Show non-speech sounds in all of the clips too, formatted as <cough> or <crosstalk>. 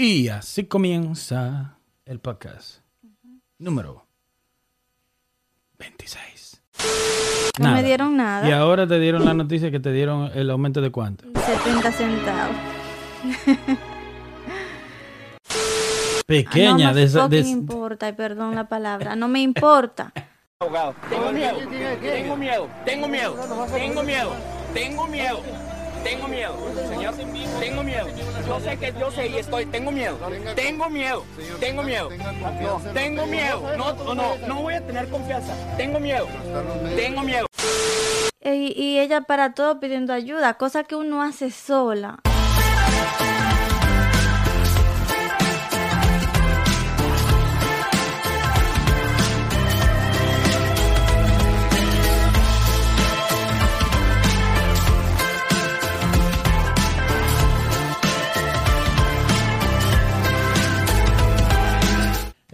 Y así comienza el podcast número 26. No Nada. me dieron nada. Y ahora te dieron la noticia que te dieron el aumento de cuánto. 70 centavos. Pequeña, no me de esa- de- fucking importa, y perdón la palabra. No me importa. Abogado. Tengo miedo, tengo miedo, tengo miedo, tengo miedo, tengo miedo, tengo miedo, señor, tengo miedo. Yo sé que yo sé y estoy, tengo miedo, tengo miedo, tengo miedo, tengo miedo, no, no, no. Voy a tener confianza, tengo miedo, tengo miedo. Y ella para todo pidiendo ayuda, cosa que uno hace sola.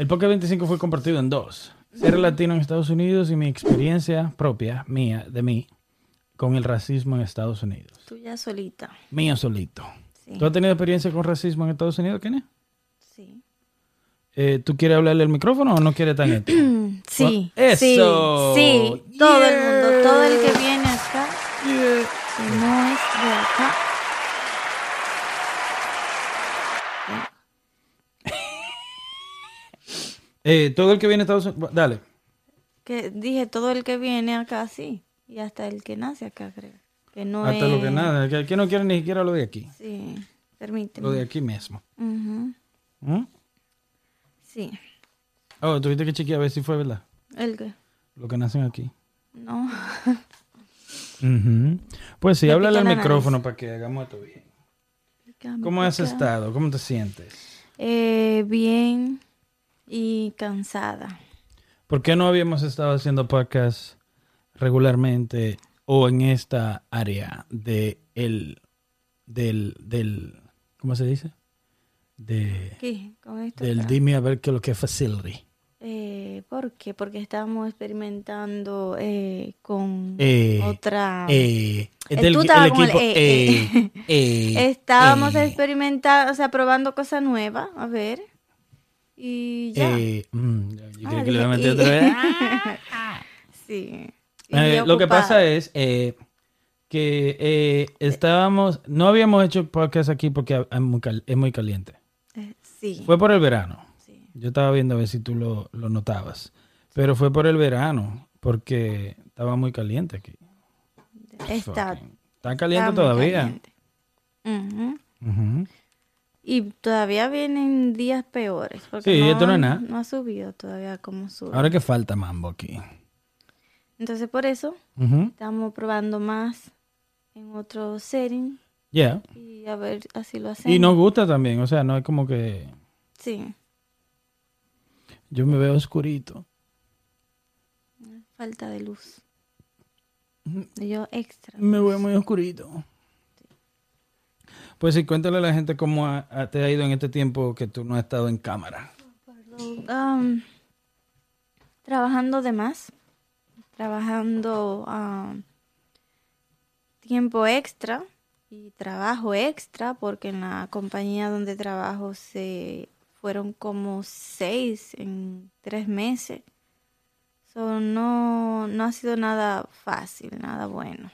El Pocket 25 fue compartido en dos. Ser latino en Estados Unidos y mi experiencia propia, mía, de mí, con el racismo en Estados Unidos. Tú ya solita. Mío solito. Sí. ¿Tú has tenido experiencia con racismo en Estados Unidos, Kenia? Sí. Eh, ¿Tú quieres hablarle al micrófono o no quieres tan <clears throat> esto? Sí. Eso. Sí. sí. Todo el mundo, Yeah. todo el que viene acá, que no es de acá. Eh, todo el que viene a Estados Unidos... Dale. Que dije todo el que viene acá, sí. Y hasta el que nace acá, creo. Que no Hasta es... lo que nada. Que aquí no quiere ni siquiera lo de aquí. Sí. Permíteme. Lo de aquí mismo. ¿Mm? Sí. Oh, tuviste que chequear a ver si fue verdad. ¿El qué? Lo que nacen aquí. No. <laughs> Ujú. Pues sí, háblale al micrófono para que hagamos esto bien. ¿Cómo has estado? ¿Cómo te sientes? Eh, bien y cansada. ¿Por qué no habíamos estado haciendo podcast regularmente o en esta área de el del del ¿cómo se dice? De ¿Qué? Con esto. del acá. dime a ver qué es lo que es facility. Eh, ¿Por qué? Porque estábamos experimentando eh, con Eh, otra... Eh, es Eh, del- tú el estabas con el equipo <laughs> Estábamos eh, experimentando, o sea, probando cosas nuevas, a ver. Y ya. eh, mm, yo Ah, creo que le voy a meter otra vez. <laughs> sí. Y Eh, yo lo que pasa es eh, que eh, estábamos, no habíamos hecho podcast aquí porque es muy, cal- es muy caliente. Eh, sí. Fue por el verano. sí. Yo estaba viendo a ver si tú lo, lo notabas. Pero fue por el verano, porque estaba muy caliente aquí. Está, Fucking- Está caliente está todavía. caliente. Ujú. Ujú. Y todavía vienen días peores. Porque Sí, esto no es nada. No ha subido todavía como sube. Ahora que falta mambo aquí. Entonces, por eso estamos probando más en otro setting Yeah. y a ver así lo hacemos. Y nos gusta también, o sea, no es como que Sí, yo me veo oscurito. falta de luz. Yo extra. Me veo muy oscurito. Pues sí, cuéntale a la gente cómo te ha ido en este tiempo que tú no has estado en cámara. Um, trabajando de más. Trabajando um, tiempo extra y trabajo extra porque en la compañía donde trabajo se fueron como seis en tres meses. So, no, no ha sido nada fácil, nada bueno.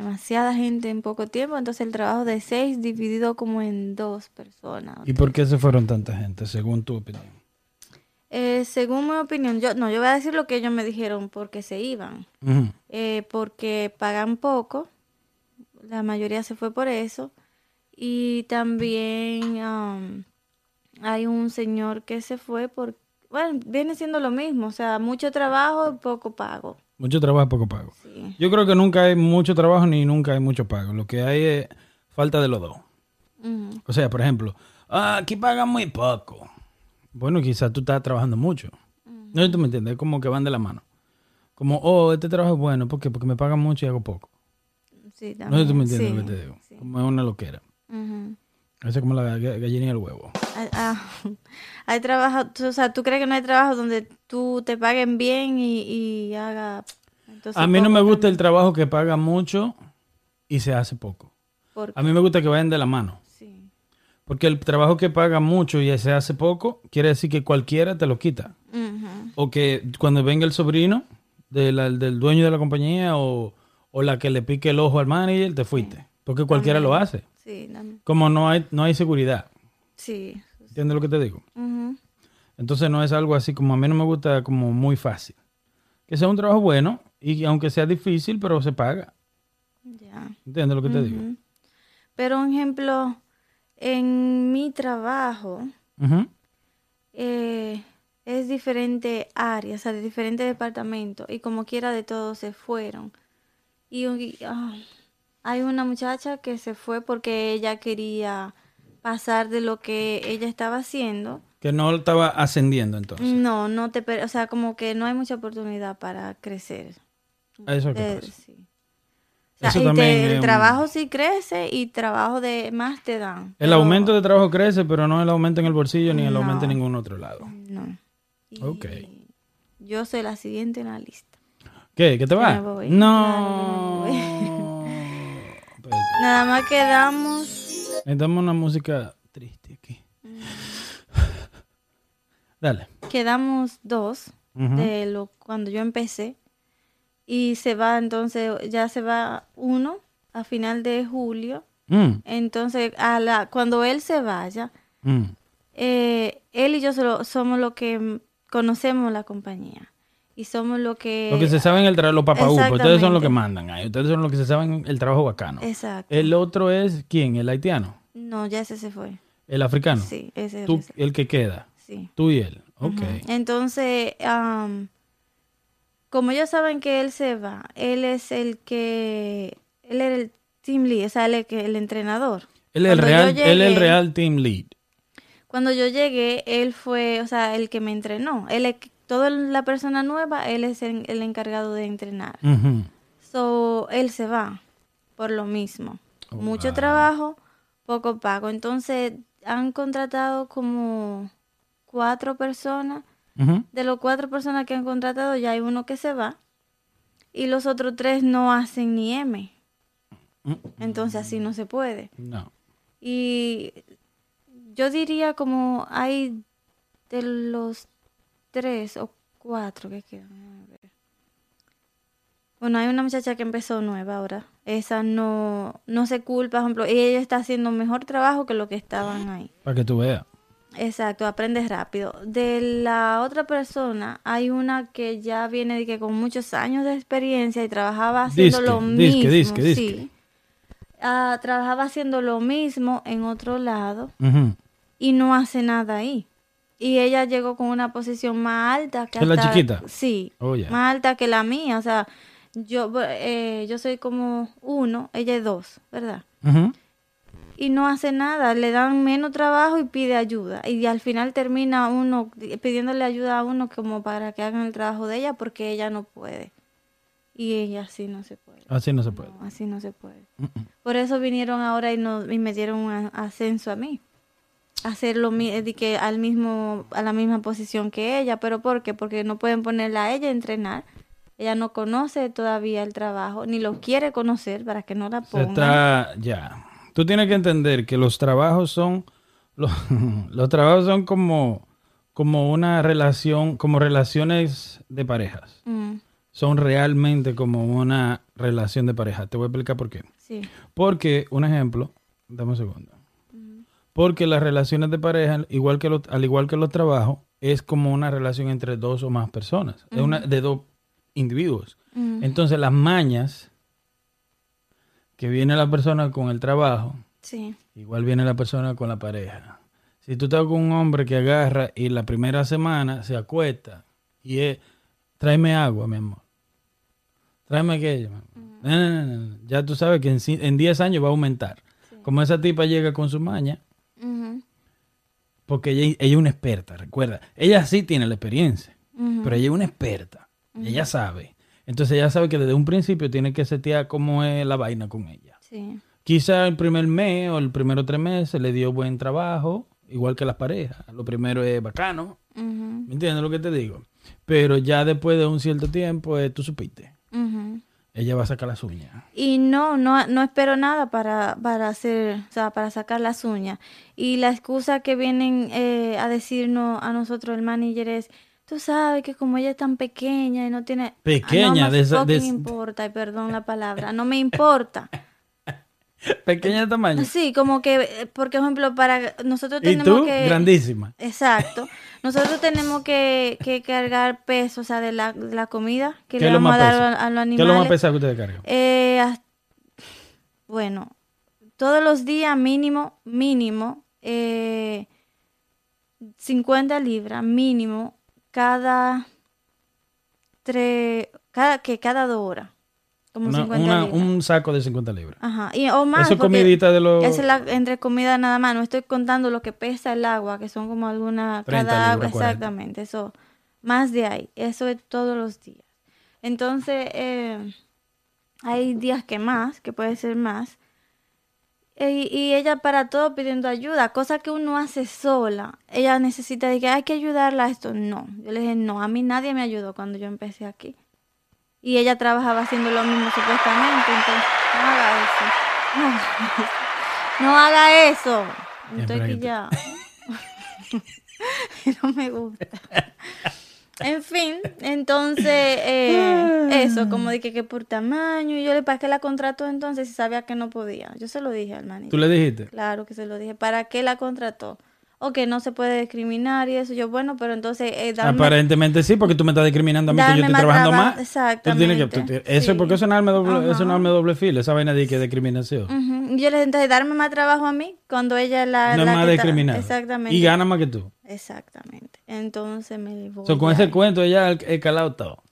Demasiada gente en poco tiempo, entonces el trabajo de seis dividido como en dos personas. ¿Y por qué se fueron tanta gente, según tu opinión? Eh, según mi opinión, yo no, yo voy a decir lo que ellos me dijeron porque se iban. Eh, porque pagan poco, la mayoría se fue por eso. Y también am, hay un señor que se fue por, bueno, viene siendo lo mismo, o sea, mucho trabajo y poco pago. Mucho trabajo, poco pago. Sí. Yo creo que nunca hay mucho trabajo ni nunca hay mucho pago. Lo que hay es falta de los dos. O sea, por ejemplo, ah, aquí pagan muy poco. Bueno, quizás tú estás trabajando mucho. No sé si tú me entiendes, es como que van de la mano. Como, oh, este trabajo es bueno, ¿por qué? Porque me pagan mucho y hago poco. Sí, No sé si tú me también, entiendes sí, lo que te digo. sí. Como es una loquera. Ujú. Eso es como la ga- gallina y el huevo. Ah, ah, hay trabajo, tú- o sea, ¿tú crees que no hay trabajo donde tú te paguen bien y, y haga... entonces A mí no me gusta el trabajo que paga mucho y se hace poco. A mí me gusta que vayan de la mano. sí. Porque el trabajo que paga mucho y se hace poco, quiere decir que cualquiera te lo quita. O que cuando venga el sobrino de la- del dueño de la compañía o, o la que le pique el ojo al manager, te fuiste. Porque cualquiera lo hace. Sí, también. Como no hay, no hay seguridad. Sí. ¿Entiendes lo que te digo? Entonces no es algo así como a mí no me gusta como muy fácil. Que sea un trabajo bueno y aunque sea difícil, pero se paga. Ya. ¿Entiendes lo que te digo? Pero, un ejemplo, en mi trabajo Ujú. eh, es diferente área, o sea, de diferentes departamentos, y como quiera de todos se fueron. Y, y, ah, hay una muchacha que se fue porque ella quería pasar de lo que ella estaba haciendo. Que no estaba ascendiendo entonces. No, no te, o sea, como que no hay mucha oportunidad para crecer. A Eso que Eh, sí. O sea, y te- el un- trabajo sí crece y trabajo de más te dan. El pero aumento de trabajo crece, pero no el aumento en el bolsillo ni el No. aumento en ningún otro lado. No. Y Ok. Yo soy la siguiente en la lista. ¿Qué? ¿Que te va? No. Claro. Nada más quedamos. Necesitamos una música triste aquí. Dale. Quedamos dos de lo cuando yo empecé. Y se va entonces, ya se va uno a final de julio. Mm, Entonces, a la, cuando él se vaya, mm. eh, él y yo solo somos los que mm, conocemos la compañía. Y somos los que... Lo que se saben el trabajo, los papaupos, ustedes son los que mandan ahí, ustedes son los que se saben el trabajo bacano. Exacto. El otro es, ¿quién? ¿El haitiano? No, ya ese se fue. ¿El africano? Sí, ese Tú, ese- el que queda. Sí. Tú y él. Ok. Ujú. Entonces, am, como ellos saben que él se va, él es el que, él era el team lead, o sea, él es que- el entrenador. Él es el real, él es el llegué- real team lead. Cuando yo llegué, él fue, o sea, el que me entrenó. Él es, toda la persona nueva, él es el, el encargado de entrenar. Ujú. So, él se va por lo mismo. Oh, Mucho wow. trabajo, poco pago. Entonces, han contratado como cuatro personas. De los cuatro personas que han contratado, ya hay uno que se va. Y los otros tres no hacen ni M. Mm, Entonces así no se puede. No. Y yo diría como hay de los tres o cuatro que quedan. a ver. Bueno, hay una muchacha que empezó nueva ahora. Esa no, no se culpa, por ejemplo, y ella está haciendo mejor trabajo que lo que estaban ahí. Para que tú veas. Exacto, aprendes rápido. De la otra persona, hay una que ya viene de que con muchos años de experiencia y trabajaba haciendo Disque, lo disque, mismo. disque, sí. Ah, trabajaba haciendo lo mismo en otro lado y no hace nada ahí. Y ella llegó con una posición más alta que ¿Que la chiquita? Sí, Oh, más alta que la mía. O sea, yo, eh, yo soy como uno, ella es dos, ¿verdad? Y no hace nada, le dan menos trabajo y pide ayuda. Y al final termina uno pidiéndole ayuda a uno como para que hagan el trabajo de ella porque ella no puede. Y ella así no se puede. Así no se puede. No, así no se puede. Por eso vinieron ahora y, no, y me dieron un ascenso a mí. Hacer lo mi- de que al mismo, a la misma posición que ella. ¿Pero por qué? Porque no pueden ponerla a ella a entrenar. Ella no conoce todavía el trabajo, ni lo quiere conocer para que no la pongan. está ya. Tú tienes que entender que los trabajos son <laughs> los, los trabajos son como como una relación, como relaciones de parejas. Mm, Son realmente como una relación de pareja. Te voy a explicar por qué. sí. Porque, un ejemplo, dame un segundo. Porque las relaciones de pareja, igual que los, al igual que los trabajos, es como una relación entre dos o más personas, una de dos individuos. Entonces, las mañas que viene la persona con el trabajo, sí. igual viene la persona con la pareja. Si tú estás con un hombre que agarra y la primera semana se acuesta y es, tráeme agua, mi amor. Tráeme aquello. mi amor". No, no, no, no. Ya tú sabes que en, ci- en 10 años va a aumentar. Como esa tipa llega con su maña, porque ella, ella es una experta, recuerda. Ella sí tiene la experiencia, pero ella es una experta. ella sabe. Entonces ella sabe que desde un principio tiene que setear cómo es la vaina con ella. Sí. Quizá el primer mes o el primero tres meses le dio buen trabajo, igual que las parejas. Lo primero es bacano, Ujú, ¿me entiendes lo que te digo? Pero ya después de un cierto tiempo, eh, tú supiste. Ella va a sacar las uñas. Y no, no, no espero nada para, para hacer, o sea, para sacar las uñas. Y la excusa que vienen eh, a decirnos a nosotros el manager es, tú sabes que como ella es tan pequeña y no tiene... Pequeña, no de importa, y perdón la palabra, no me importa. <laughs> <laughs> Pequeña de tamaño. Sí, como que, eh, por ejemplo, para nosotros Y tenemos tú, que... grandísima. Exacto. Nosotros tenemos que, que cargar peso, o sea, de la, de la comida que ¿Qué le vamos a dar a, a los ¿Qué es lo más animales. pesado que ustedes cargan? Eh, bueno, todos los días mínimo, mínimo, eh, 50 libras mínimo cada tres, cada, que cada dos horas. Como Una- 50 una- libras. un saco de 50 libras. Ajá, y, o más. Eso es comidita de los... esa es la, entre comida nada más, no estoy contando lo que pesa el agua, que son como alguna 30 cada agua, libras, 40. exactamente, eso, más de ahí, eso es todos los días. Entonces, eh, hay días que más, que puede ser más, e- y, y ella para todo pidiendo ayuda, cosa que uno hace sola, ella necesita de que hay que ayudarla a esto, no, yo le dije, no, a mí nadie me ayudó cuando yo empecé aquí. Y ella trabajaba haciendo lo mismo supuestamente, entonces no haga eso. No haga <laughs> eso. No haga eso. Bien, Estoy que ya. <laughs> no me gusta. En fin, entonces, eh, eso, como dije que por tamaño, y yo le para qué la contrató entonces si sabía que no podía. Yo se lo dije al manager. ¿Tú le dijiste? Claro que se lo dije. ¿Para qué la contrató? O que no se puede discriminar y eso. Yo, bueno, pero entonces eh, darme- Aparentemente sí, porque tú me estás discriminando a mí que yo estoy más trabajando más. Tú tienes que- tú exactamente, te- eso sí. porque es un arma doble, es un arma doble filo, esa vaina de que discriminación. Yo le dije, entonces, darme más trabajo a mí cuando ella la, no es más discriminada. Exactamente. Y gana más que tú. Exactamente. Entonces me voy. So, con ese cuento ella ha calado todo.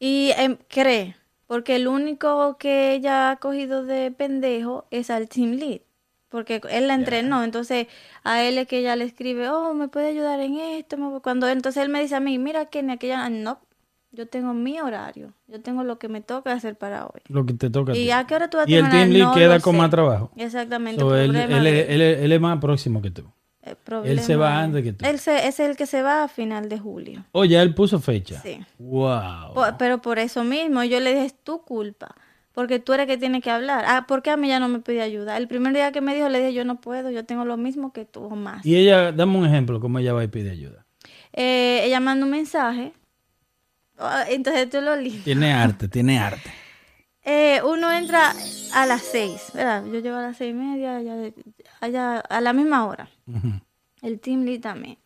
Y em, cree, porque el único que ella ha cogido de pendejo es al team lead. Porque él la entrenó, entonces a él es que ella le escribe, oh, me puede ayudar en esto. Cuando entonces él me dice a mí, mira que ni aquella, no, yo tengo mi horario, yo tengo lo que me toca hacer para hoy. Lo que te toca. ¿Y a qué hora tú vas a Y el team lead No queda con sé. más trabajo. Exactamente. So, él, él él es- él es más próximo que tú. El Él se va antes es- que tú. Él se- es el que se va a final de julio. Oh, ya él puso fecha. Sí. Wow. Pero por eso mismo yo le dije, es tu culpa. Porque tú eres que tiene que hablar. Ah, ¿por qué a mí ya no me pide ayuda? El primer día que me dijo, le dije, yo no puedo, yo tengo lo mismo que tú o más. Y ella, dame un ejemplo, cómo ella va y pide ayuda. Eh, ella manda un mensaje. Ah, Entonces tú lo lees. Tiene arte, tiene arte. <laughs> Eh, uno entra a las seis, ¿verdad? Yo llego a las seis y media, allá, allá a la misma hora. El team lead también.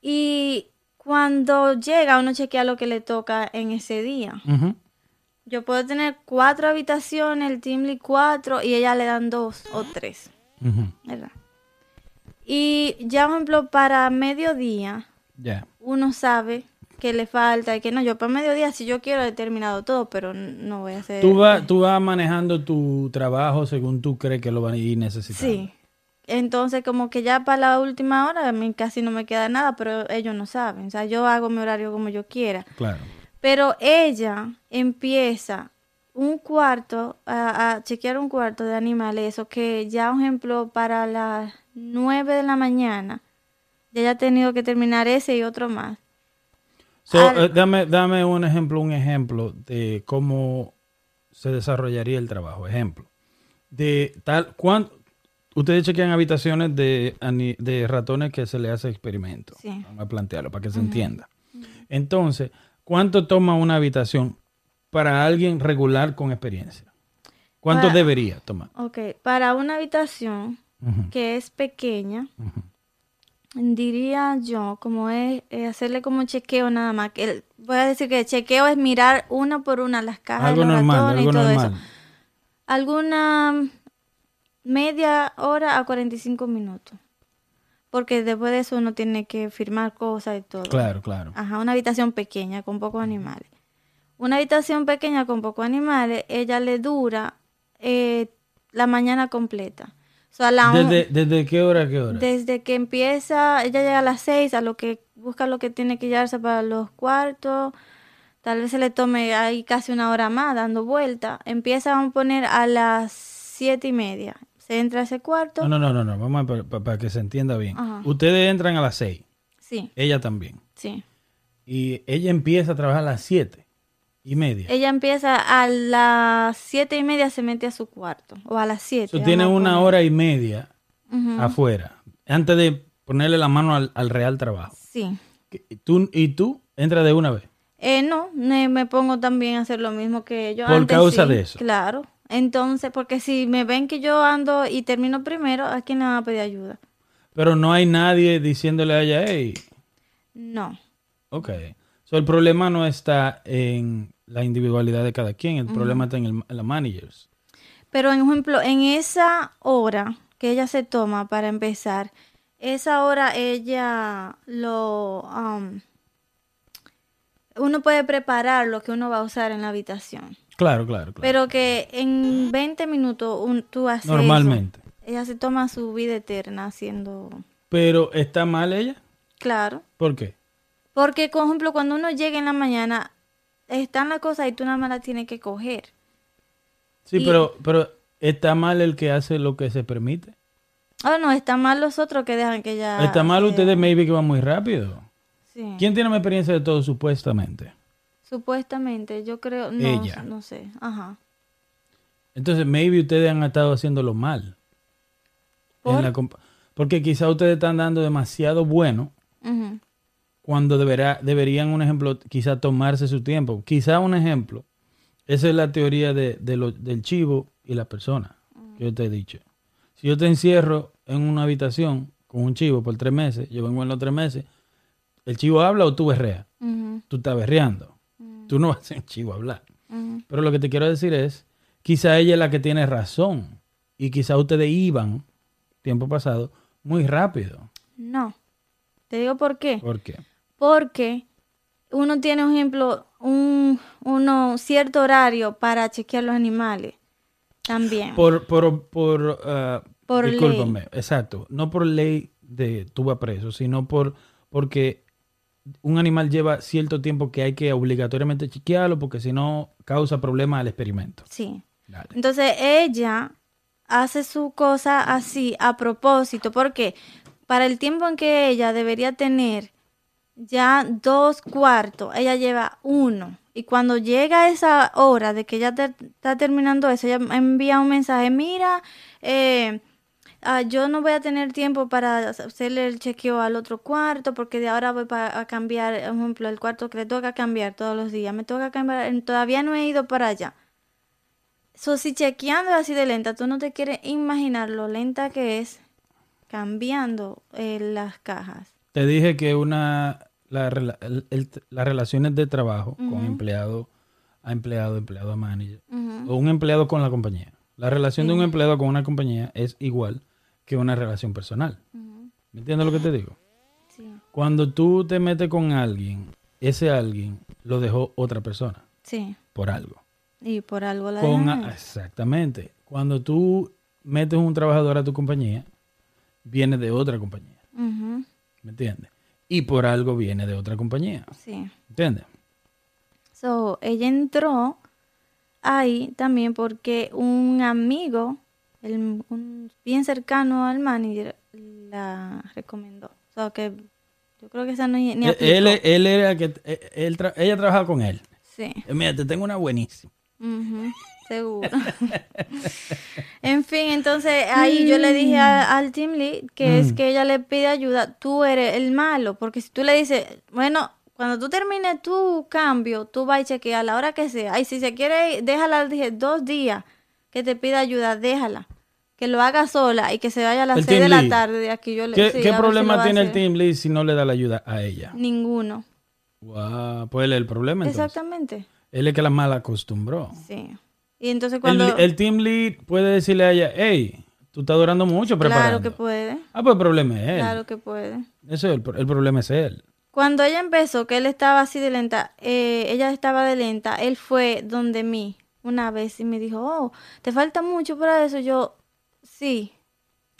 Y cuando llega, uno chequea lo que le toca en ese día. Ujú. Yo puedo tener cuatro habitaciones, el lead cuatro, y ella le dan dos o tres. ¿verdad? Y ya, por ejemplo, para mediodía, uno sabe que le falta y que no. Yo para mediodía, si yo quiero, he terminado todo, pero no voy a hacer. Tú vas, tú vas manejando tu trabajo según tú crees que lo van a ir necesitando. Sí. Entonces, como que ya para la última hora, a mí casi no me queda nada, pero ellos no saben. O sea, yo hago mi horario como yo quiera. Claro. Pero ella empieza un cuarto, a, a chequear un cuarto de animales, eso que ya, por ejemplo, para las 9 de la mañana, ya haya tenido que terminar ese y otro más. So, Al- eh, dame, dame un ejemplo, un ejemplo de cómo se desarrollaría el trabajo. Ejemplo. De tal, ¿cuán- ustedes chequean habitaciones de, de ratones que se le hace experimento. Sí. Vamos a plantearlo para que se entienda. Entonces, ¿cuánto toma una habitación para alguien regular con experiencia? ¿Cuánto Para- debería tomar? Ok, para una habitación que es pequeña, diría yo, como es eh, hacerle como chequeo nada más. El- voy a decir que el chequeo es mirar una por una las cajas Algo de los normal, ratones algo y todo normal. eso. Alguna media hora a 45 minutos. Porque después de eso uno tiene que firmar cosas y todo. Claro, claro. Ajá, una habitación pequeña con pocos animales. Una habitación pequeña con pocos animales, ella le dura eh, la mañana completa. O sea, la ¿Desde, ¿Desde qué hora qué hora? desde que empieza, ella llega a las seis, a lo que busca lo que tiene que llevarse para los cuartos. Tal vez se le tome ahí casi una hora más dando vuelta. Empieza a poner a las siete y media. Se entra a ese cuarto. No, no, no, no, no. Vamos a, para, para que se entienda bien. Ajá. Ustedes entran a las 6, Sí, ella también. sí. Y ella empieza a trabajar a las 7. y media. Ella empieza a las siete y media se mete a su cuarto. O a las siete. Tú tienes una hora y media afuera, antes de ponerle la mano al, al real trabajo. Sí. Tú, y tú entras de una vez. Eh, no, me, me pongo también a hacer lo mismo que ellos. Por Antes causa sí, de eso. Claro. Entonces, porque si me ven que yo ando y termino primero, ¿a quién le van a pedir ayuda? Pero no hay nadie diciéndole a ella, hey, No. ok. So, el problema no está en la individualidad de cada quien, el problema está en, el, en los managers. Pero, en ejemplo, en esa hora que ella se toma para empezar, esa hora ella lo... um, uno puede preparar lo que uno va a usar en la habitación. Claro, claro, claro. Pero que en 20 minutos un- tú haces eso. Normalmente. Ella se toma su vida eterna haciendo... Pero ¿está mal ella? Claro. ¿Por qué? Porque, por ejemplo, cuando uno llega en la mañana, están las cosas y tú nada más las tienes que coger. Sí, Y- pero, pero ¿está mal el que hace lo que se permite? Oh, no, están mal los otros que dejan que ella... ¿Está mal ustedes maybe que van muy rápido? Sí. ¿Quién tiene más experiencia de todo supuestamente? Supuestamente, yo creo... No, Ella. no sé. Ajá. Entonces maybe ustedes han estado haciéndolo mal. en la porque quizá ustedes están dando demasiado bueno cuando deberá, deberían, un ejemplo, quizá tomarse su tiempo. Quizá un ejemplo, esa es la teoría de, de lo- del chivo y la persona que yo te he dicho. Si yo te encierro en una habitación con un chivo por tres meses, yo vengo en los tres meses, ¿el chivo habla o tú berreas? Tú estás berreando. Tú no vas a un chivo hablar. Ujú. Pero lo que te quiero decir es, quizá ella es la que tiene razón y quizá ustedes iban, tiempo pasado, muy rápido. No. Te digo por qué. ¿Por qué? Porque uno tiene, un ejemplo, un uno cierto horario para chequear los animales. También. Por, por, por, ah, Por discúlpame, exacto, no por ley de tú vas preso, sino por, porque un animal lleva cierto tiempo que hay que obligatoriamente chequearlo porque si no causa problemas al experimento. Sí. Dale. Entonces ella hace su cosa así a propósito, porque para el tiempo en que ella debería tener ya dos cuartos, ella lleva uno. Y cuando llega esa hora de que ella te- está terminando eso, ella envía un mensaje, mira, eh, ah, yo no voy a tener tiempo para hacerle el chequeo al otro cuarto porque de ahora voy a cambiar, por ejemplo, el cuarto que le toca cambiar todos los días. Me toca cambiar, todavía no he ido para allá. So, si chequeando así de lenta, tú no te quieres imaginar lo lenta que es cambiando eh, las cajas. Te dije que una la rela- el- el- las relaciones de trabajo con empleado a empleado, empleado a manager, o un empleado con la compañía. La relación de un empleado con una compañía es igual que una relación personal. ¿Me entiendes lo que te digo? Sí, Cuando tú te metes con alguien, ese alguien lo dejó otra persona sí. por algo. Y por algo la Con exactamente. Cuando tú metes un trabajador a tu compañía, viene de otra compañía. ¿Me entiendes? Y por algo viene de otra compañía. Sí. ¿Entiendes? So, ella entró ahí también porque un amigo, el- un bien cercano al manager, la recomendó. So, que yo creo que esa no ni Él, aplicó. él, él era que él- él tra- ella trabajaba con él. Sí. Eh, Mira, te tengo una buenísima. Seguro. <laughs> en fin, entonces ahí yo le dije a- al team lead que es Mm. que ella le pide ayuda, tú eres el malo, porque si tú le dices, bueno, cuando tú termines tu cambio, tú vas y chequeas a la hora que sea. Y si se quiere, déjala, dije, dos días que te pida ayuda, déjala. Que lo haga sola y que se vaya a las El seis de team la tarde de aquí. Yo le, ¿Qué, sí, qué problema tiene el team lead si no le da la ayuda a ella? Ninguno. Wow, pues él es el problema entonces. Exactamente. Él es que la mal acostumbró. Sí. Y entonces El, cuando... el team lead puede decirle a ella, hey, tú estás durando mucho preparando. claro que puede. Ah, pues el problema es él. Claro que puede. Eso es el, el problema es él. Cuando ella empezó, que él estaba así de lenta, eh, ella estaba de lenta, él fue donde mí una vez y me dijo, oh, te falta mucho para eso. Yo, sí.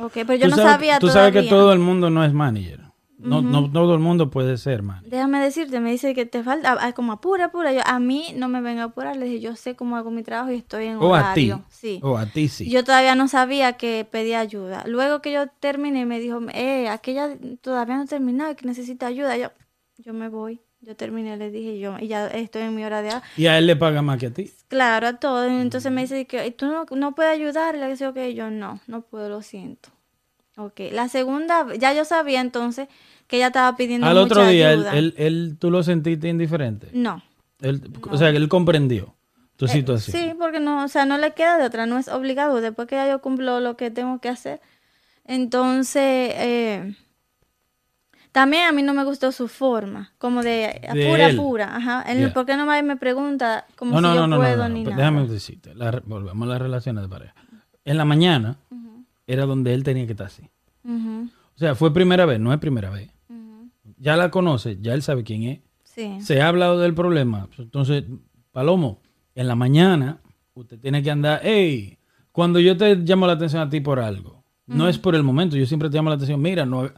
Ok, pero yo no sabes- sabía Tú todavía. sabes que todo el mundo no es manager. No, no todo el mundo puede ser manager. Déjame decirte, me dice que te falta, ah, como apura, apura. Yo, a mí no me venga a apurar, le dije, yo sé cómo hago mi trabajo y estoy en O a ti. horario. Sí. O a ti sí. Yo todavía no sabía que pedía ayuda. Luego que yo terminé, me dijo, eh, aquella todavía no ha terminado y que necesita ayuda. Yo, yo me voy. Yo terminé, le dije yo, y ya estoy en mi hora de... Y a él le paga más que a ti. Claro, a todos. Entonces me dice que tú no, no puedes ayudarle. Le digo que yo no, no puedo, lo siento. Ok, la segunda, ya yo sabía entonces que ella estaba pidiendo Al otro día, él, ayuda. él, él- tú lo sentiste indiferente. No. Él- O sea, que él comprendió tu Eh, situación. Sí, porque no, o sea, no le queda de otra, no es obligado. Después que ya yo cumplo lo que tengo que hacer. Entonces, eh, también a mí no me gustó su forma, como de, pura, pura. Ajá. Él, Ya. ¿Por qué no me pregunta como No, no, si yo no, puedo no, no, ni nada? Déjame decirte, la volvemos a las relaciones de pareja. En la mañana era donde él tenía que estar así. O sea, fue primera vez, no es primera vez. Ya la conoce, ya él sabe quién es. Sí. Se ha hablado del problema. Entonces, Palomo, en la mañana usted tiene que andar, hey, cuando yo te llamo la atención a ti por algo, no es por el momento, yo siempre te llamo la atención, mira, no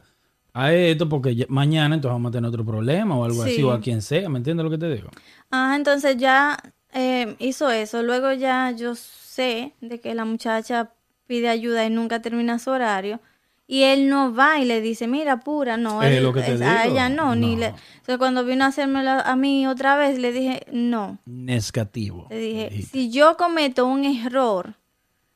a esto porque mañana entonces vamos a tener otro problema o algo así, Sí. o a quien sea, ¿me entiendes lo que te digo? Ajá, entonces ya eh, hizo eso. Luego ya yo sé de que la muchacha pide ayuda y nunca termina su horario. Y él no va y le dice, mira, pura, no. Es él- lo que te es- a digo. ella no, ni le. Entonces cuando vino a hacérmelo a mí otra vez, le dije, no. Nescativo. Le dije, si yo cometo un error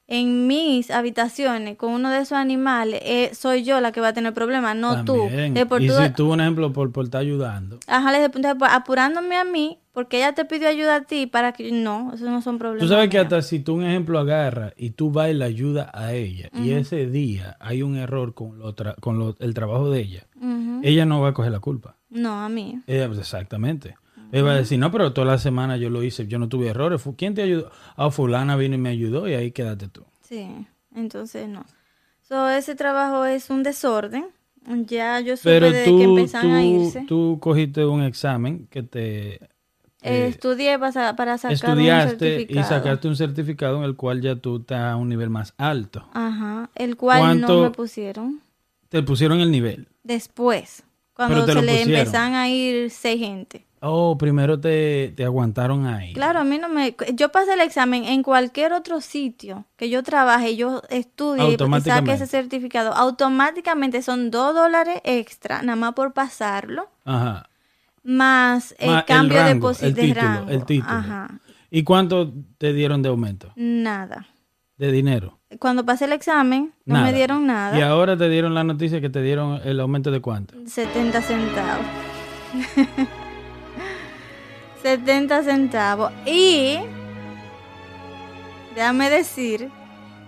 en mis habitaciones con uno de esos animales, eh, soy yo la que va a tener problemas, no tú. También. Eh, por y tú- si tú, un ejemplo, por, por estar ayudando. Ajá, le dije, entonces, pues, apurándome a mí, porque ella te pidió ayuda a ti para que... No, esos no son problemas. Tú sabes que míos. hasta si tú un ejemplo agarras y tú vas y le ayudas a ella y ese día hay un error con, lo tra- con lo- el trabajo de ella, ella no va a coger la culpa. No, a mí. Ella, pues, exactamente. Va a decir, no, pero toda la semana yo lo hice, yo no tuve errores. ¿Quién te ayudó? Ah, fulana vino y me ayudó y ahí quédate tú. Sí, entonces no. So, ese trabajo es un desorden. Ya yo supe Pero de que tú, empezaron a irse. tú cogiste un examen que te... Eh, estudié para, para sacar un estudiaste y certificado. sacaste un certificado en el cual ya tú estás a un nivel más alto. Ajá, el cual ¿Cuánto- no me pusieron. Te pusieron el nivel. Después, cuando se le pusieron. empezaron a ir seis gente. Oh, primero te, te aguantaron ahí. Claro, a mí no me... Yo pasé el examen en cualquier otro sitio que yo trabaje, yo estudie y saque ese certificado. Automáticamente son dos dólares extra, nada más por pasarlo, Ajá. más el Más el cambio de, rango, posi- el de título, rango. el título. Ajá, ¿Y cuánto te dieron de aumento? nada. De dinero. Cuando pasé el examen, no Nada. me dieron nada. Y ahora te dieron la noticia que te dieron el aumento de cuánto. 70 centavos. <laughs> 70 centavos. Y déjame decir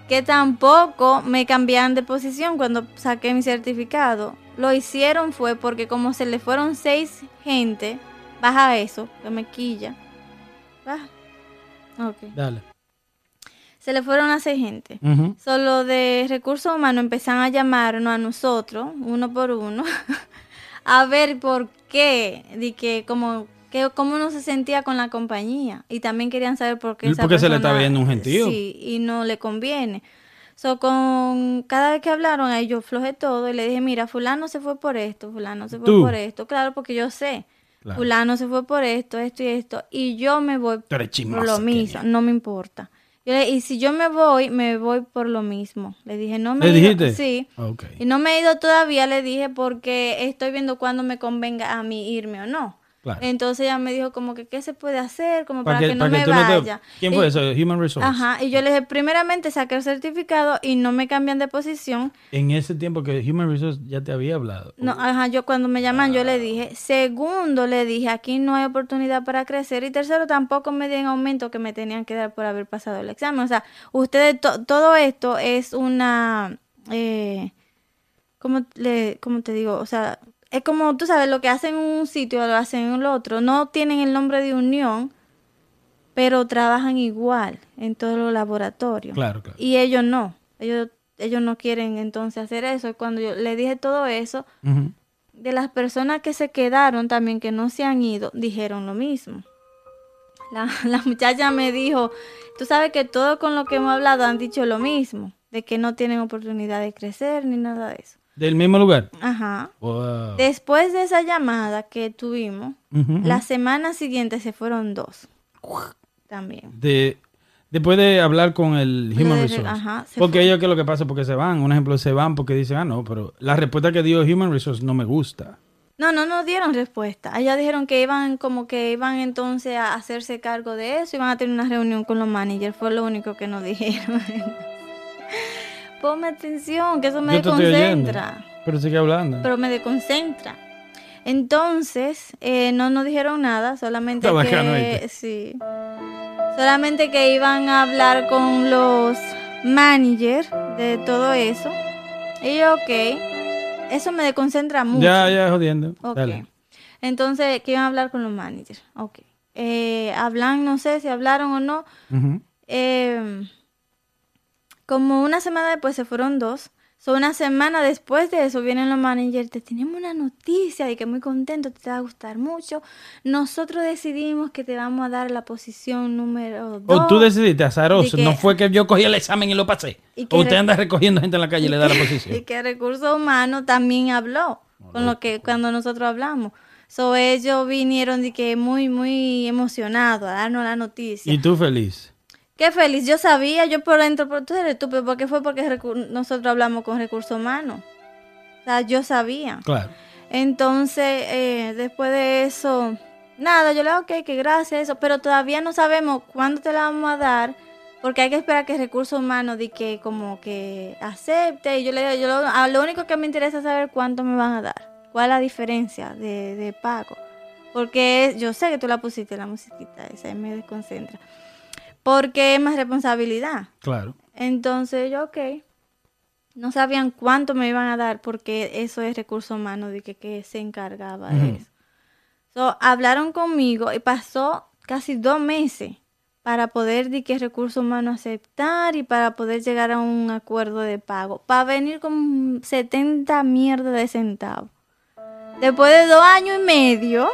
que tampoco me cambiaron de posición cuando saqué mi certificado. Lo hicieron fue porque como se le fueron seis gente, baja eso, que me quilla. Baja. Ok. Dale. Se le fueron a seis gente. Solo de recursos humanos empezaron a llamarnos a nosotros, uno por uno, <laughs> a ver por qué, de que como que cómo uno se sentía con la compañía y también querían saber por qué esa porque se le está viendo un gentío. Sí, y no le conviene. So, con cada vez que hablaron, ahí yo flojé todo y le dije, mira, fulano se fue por esto, fulano se fue ¿Tú? por esto. Claro, porque yo sé. Claro. Fulano se fue por esto, esto y esto. Y yo me voy por lo mismo, no me importa. Yo le- y si yo me voy, me voy por lo mismo. Le dije, no me ¿Le he ido- dijiste? Sí. Ok. Y no me he ido todavía, le dije, porque estoy viendo cuándo me convenga a mí irme o no. Claro. Entonces ella me dijo como que qué se puede hacer, como Pa' para que, no me tú no te- vaya. ¿Quién Y- fue eso? Human Resource. Ajá, y yo le dije, primeramente saqué el certificado y no me cambian de posición. En ese tiempo que Human Resource ya te había hablado. No, ajá, yo cuando me llaman yo le dije, segundo le dije, aquí no hay oportunidad para crecer y tercero tampoco me den aumento que me tenían que dar por haber pasado el examen. O sea, ustedes, to- todo esto es una, eh, ¿cómo, le, ¿cómo te digo? O sea, es como, tú sabes, lo que hacen en un sitio lo hacen en el otro. No tienen el nombre de unión, pero trabajan igual en todos los laboratorios. Claro, claro. Y ellos no, ellos, ellos no quieren entonces hacer eso. Cuando yo le dije todo eso, de las personas que se quedaron también, que no se han ido, dijeron lo mismo. La, <laughs> la muchacha me dijo, tú sabes que todo con lo que hemos hablado han dicho lo mismo, de que no tienen oportunidad de crecer ni nada de eso. ¿Del mismo lugar? Ajá. Wow. Después de esa llamada que tuvimos, la semana siguiente se fueron dos. También. de después de hablar con el Human de- Resource. ajá, se porque fue. ellos que lo que pasa porque se van. Un ejemplo, se van porque dicen, ah, no, pero la respuesta que dio Human Resource no me gusta. No, no nos dieron respuesta. Ellas dijeron que iban como que iban entonces a hacerse cargo de eso, iban a tener una reunión con los managers, fue lo único que nos <laughs> dijeron. Ponme atención, que eso me Yo estoy oyendo. desconcentra. Pero sigue hablando. Pero me desconcentra. Entonces, eh, no nos dijeron nada, solamente Está que sí. Solamente que iban a hablar con los managers de todo eso. Y yo, ok. Eso me desconcentra mucho. ya, ya, jodiendo. Ok. Dale. Entonces, que iban a hablar con los managers. Ok. Eh, hablan, no sé si hablaron o no. Eh, como una semana después se fueron dos. So, una semana después de eso vienen los managers. Te tenemos una noticia de que muy contento, te va a gustar mucho. Nosotros decidimos que te vamos a dar la posición número dos. O tú decidiste, azaroso. De No fue que yo cogí el examen y lo pasé. Y O usted anda recogiendo gente en la calle y le da la <laughs> Y posición. que Recursos Humanos también habló con lo que cuando nosotros hablamos. So, ellos vinieron de que muy, muy emocionados a darnos la noticia. Y tú feliz. Qué feliz, yo sabía, yo por dentro, pero tú eres estúpido, porque fue porque nosotros hablamos con recursos humanos. O sea, yo sabía. Claro. Entonces, eh, después de eso, nada, yo le digo, ok, que gracias, eso, pero todavía no sabemos cuándo te la vamos a dar, porque hay que esperar que recursos humanos di que como que acepte, y yo le digo, yo lo, a lo único que me interesa es saber cuánto me van a dar, cuál es la diferencia de, de pago, porque yo sé que tú la pusiste la musiquita, esa me desconcentra, porque es más responsabilidad. Claro. Entonces yo, ok. No sabían cuánto me iban a dar porque eso es recurso humano de que, que se encargaba de eso. So, hablaron conmigo y pasó casi dos meses para poder de que recurso humano aceptar y para poder llegar a un acuerdo de pago. Para venir con 70 mierda de centavos. Después de dos años y medio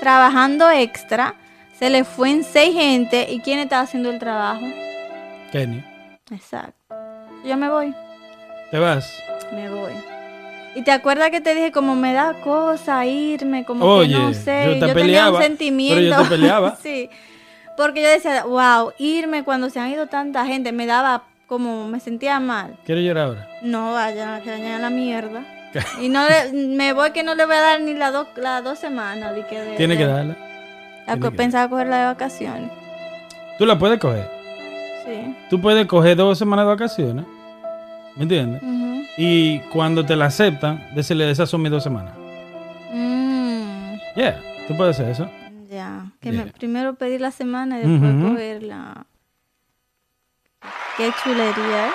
trabajando extra, se le fue en seis gente y quién estaba haciendo el trabajo. Kenny. Exacto. Yo me voy, ¿Te vas? me voy. Y te acuerdas que te dije como me da cosa irme, como Oye, que no sé, yo te tenía peleaba, un sentimiento. pero yo te peleaba. <laughs> sí. Porque yo decía, wow, irme cuando se han ido tanta gente, me daba como, me sentía mal. ¿Quieres llorar ahora? No, vayan, que a la mierda. <laughs> y no le- me voy que no le voy a dar ni las dos las dos semanas. de que de- Tiene que darla. A tiene co- que Pensaba cogerla de vacaciones. Tú la puedes coger. Sí. Tú puedes coger dos semanas de vacaciones. ¿Me entiendes? Y cuando te la aceptan, decirle, esas son mis dos semanas. Mm. Yeah, tú puedes hacer eso. Ya, que Yeah. me, primero pedir la semana y después Ujú. cogerla. Qué chulería, ¿eh?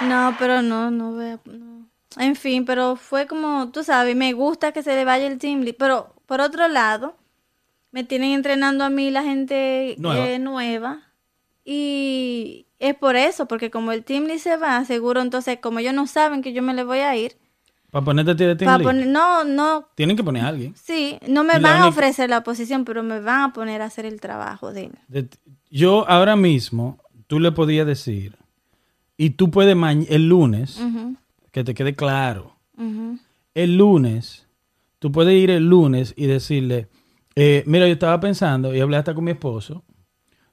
<laughs> no, pero no, no a... no. En fin, pero fue como, tú sabes, me gusta que se le vaya el lead, pero por otro lado, me tienen entrenando a mí la gente Nueva. eh, nueva y es por eso, porque como el team lead se va, seguro entonces, como ellos no saben que yo me le voy a ir, Para ponerte a ti de team para lead, poner, no, no Tienen que poner a alguien. Sí, no me Y van a ofrecer la posición, pero me van a poner a hacer el trabajo de él. De- yo ahora mismo, tú le podías decir, y tú puedes el lunes, que te quede claro, el lunes, tú puedes ir el lunes y decirle, eh, mira, yo estaba pensando y hablé hasta con mi esposo,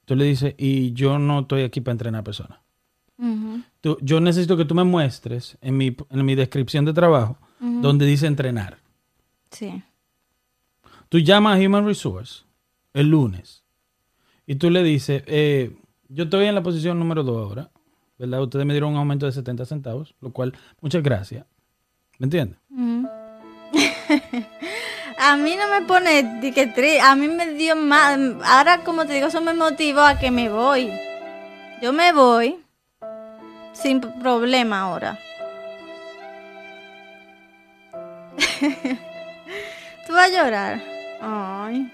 tú le dices, y yo no estoy aquí para entrenar personas. Tú- yo necesito que tú me muestres en mi, en mi descripción de trabajo donde dice entrenar. Sí. Tú llamas a Human Resource el lunes y tú le dices, eh, yo estoy en la posición número 2 ahora, ¿verdad? Ustedes me dieron un aumento de 70 centavos, lo cual, muchas gracias. ¿Me entiendes? Ujú. <laughs> a mí no me pone que tri- a mí me dio más, ahora como te digo, eso me motivó a que me voy. Yo me voy sin problema ahora. <laughs> Tú vas a llorar. Ay.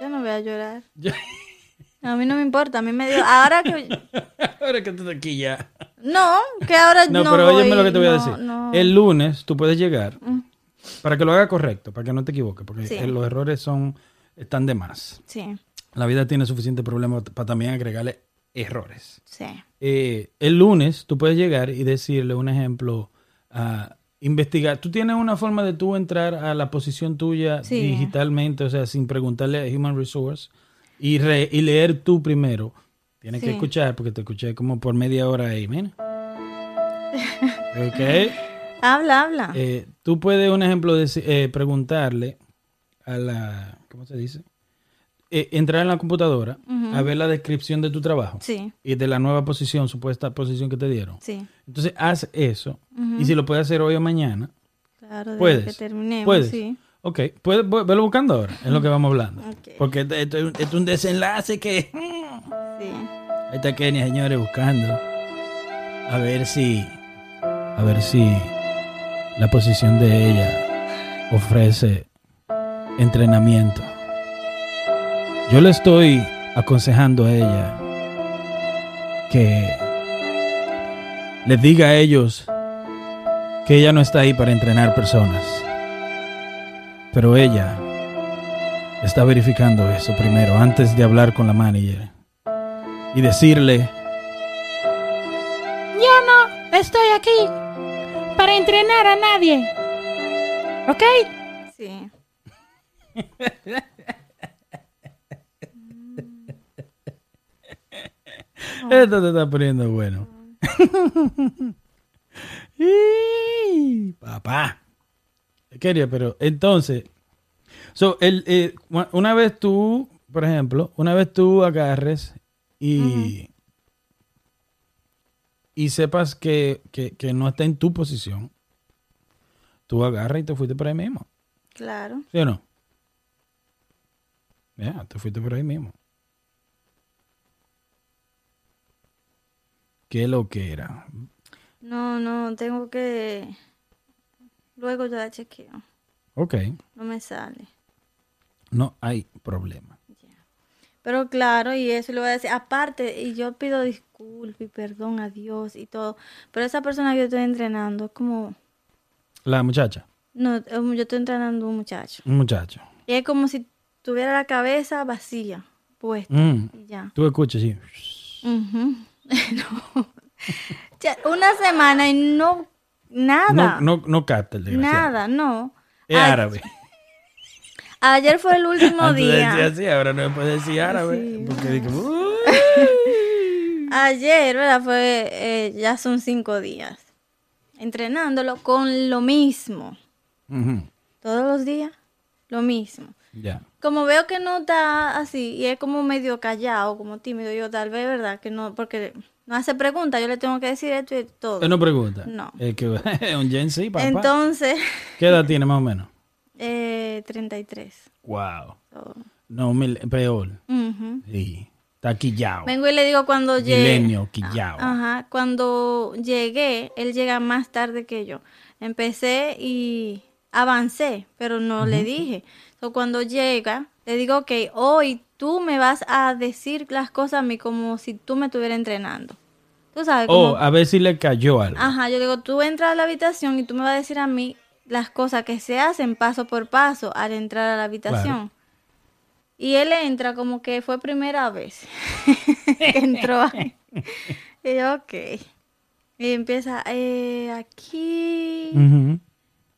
Yo no voy a llorar. <laughs> A mí no me importa, a mí me dio. Ahora que. <laughs> Ahora que estás aquí ya. No, que ahora No, no. pero óyeme voy, lo que te voy a decir. no. El lunes tú puedes llegar Mm. para que lo haga correcto, para que no te equivoques, porque Sí. los errores son están de más. Sí, La vida tiene suficiente problema para también agregarle errores. sí. Eh, el lunes tú puedes llegar y decirle un ejemplo, a investigar. Tú tienes una forma de tú entrar a la posición tuya Sí. digitalmente, o sea, sin preguntarle a Human Resource y, re- y leer tú primero. Tienes que escuchar porque te escuché como por media hora ahí, mira. <laughs> Ok. Habla, habla. Eh, tú puedes, un ejemplo, deci- eh, preguntarle a la, ¿cómo se dice? Eh, entrar en la computadora a ver la descripción de tu trabajo Sí, y de la nueva posición, supuesta posición que te dieron. sí. Entonces, haz eso. Y si lo puedes hacer hoy o mañana, Claro, Puedes. que terminemos, Puedes. sí. Ok, puedes vo- verlo buscando ahora, es lo que vamos hablando. <laughs> Porque esto, esto es un- esto es un desenlace que... Sí. Ahí está Kenia, señores, buscando. A ver si. A ver si la posición de ella ofrece entrenamiento. Yo le estoy aconsejando a ella que les diga a ellos que ella no está ahí para entrenar personas. Pero ella está verificando eso primero antes de hablar con la manager y decirle, Yo no estoy aquí para entrenar a nadie. ¿Ok? Sí. <laughs> esto te está poniendo bueno. <laughs> Y, Papá. Quería, pero entonces, so, el, eh, una vez tú, por ejemplo, una vez tú agarres y, y sepas que, que, que no está en tu posición, tú agarras y te fuiste por ahí mismo. Claro. ¿Sí o no? Ya, te fuiste por ahí mismo. ¿Qué lo que era? No, no, tengo que... Luego ya chequeo. Ok, No me sale. no hay problema. Pero claro, y eso le voy a decir. Aparte, y yo pido disculpas y perdón a Dios y todo. Pero esa persona que yo estoy entrenando es como... La muchacha, No, un- yo estoy entrenando a un muchacho. un muchacho. Y es como si tuviera la cabeza vacía, puesta. Mm, Y ya. Tú escuchas, sí. <laughs> No. Ya, Una semana y no... Nada. No, no, no capta el desgraciado. Nada, no. Es Ay, árabe. <laughs> Ayer fue el último Antes decía día. así, ahora no puede decir árabe. Sí. Porque dije. <laughs> Ayer, ¿verdad? Fue, eh, ya son cinco días. Entrenándolo con lo mismo. Todos los días, lo mismo. Ya. Como veo que no está así y es como medio callado, como tímido, yo tal vez, ¿verdad? Que no, porque no hace preguntas, yo le tengo que decir esto y todo. Él no pregunta. No. Es que <laughs> es un Gen Z, papá. Entonces, ¿Qué edad tiene más o menos? <laughs> eh, 33. Wow. So, No, mil- peor. ujú. Sí. Está quillao. Vengo y le digo cuando llegue. Milenio, quillao. Ajá, cuando llegué, él llega más tarde que yo. Empecé y avancé, pero no le dije. So, cuando llega, le digo, ok, hoy tú me vas a decir las cosas a mí como si tú me estuvieras entrenando. Tú sabes, como, Oh, a ver si le cayó algo. ajá, yo digo, tú entras a la habitación y tú me vas a decir a mí las cosas que se hacen paso por paso al entrar a la habitación. Y él entra como que fue primera vez <laughs> que entró ahí. Y yo, ok. Y empieza, eh, aquí,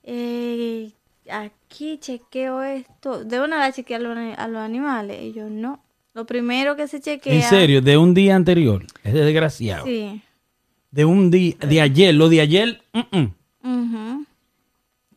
eh, aquí chequeo esto. De una vez chequear a los, a animales. Y yo, no. Lo primero que se chequea. En serio, de un día anterior. Es desgraciado. Sí. De un día, de ayer, lo de ayer, mm, mm.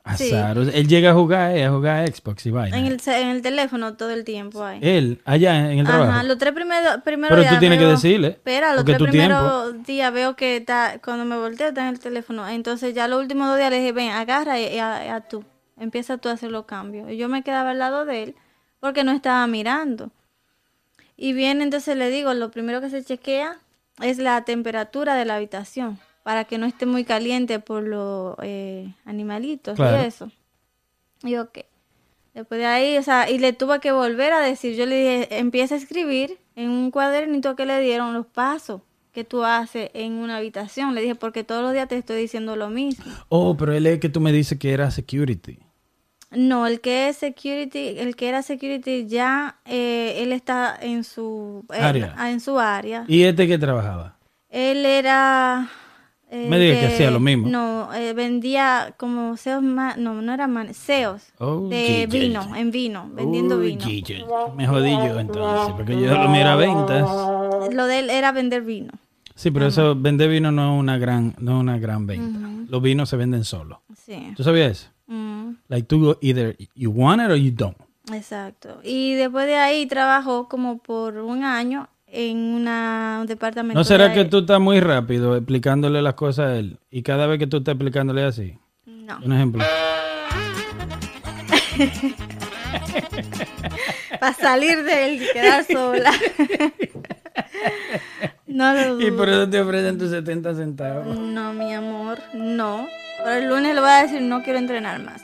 Azar. Sea, él llega a jugar, eh, a jugar Xbox y vaina. en, el, en el teléfono todo el tiempo ahí. Él, allá en el trabajo. Ajá, los tres primeros, primeros Pero tú tienes que decirle, Espera, los tres primeros días veo que está, cuando me volteo está en el teléfono. Entonces ya los últimos dos días le dije, ven, agarra y, a, a tú. Empieza tú a hacer los cambios. Y yo me quedaba al lado de él porque no estaba mirando. Y viene, entonces le digo, lo primero que se chequea es la temperatura de la habitación para que no esté muy caliente por los eh, animalitos Claro. y eso. Y ok. Después de ahí, o sea, y le tuve que volver a decir, yo le dije, empieza a escribir en un cuadernito que le dieron los pasos que tú haces en una habitación. Le dije, porque todos los días te estoy diciendo lo mismo. Oh, pero él es que tú me dices que era security. No, el que es security, el que era security ya, eh, él está en su eh, Área. en su área. ¿Y este que trabajaba? Él era... eh, Me diga que hacía lo mismo. No, eh, vendía como seos, ma- no, no era man, seos Oh, de vino, en vino, vendiendo Uy, vino. Me jodí yo entonces, porque yo lo miro a ventas. Lo de él era vender vino. Sí, pero eso, vender vino no es una gran, no es una gran venta. Los vinos se venden solos. Sí. ¿Tú sabías eso? Mm, Like tú, either you want it or you don't. exacto. Y después de ahí trabajó como por un año en una, un departamento. ¿No será de- que tú estás muy rápido explicándole las cosas a él? Y cada vez que tú estás explicándole así. No. Un ejemplo. <laughs> Para salir de él y quedar sola. <laughs> no lo dudo. <laughs> Y por eso te ofrecen tus 70 centavos. No, mi amor, no. Pero el lunes le voy a decir, no quiero entrenar más.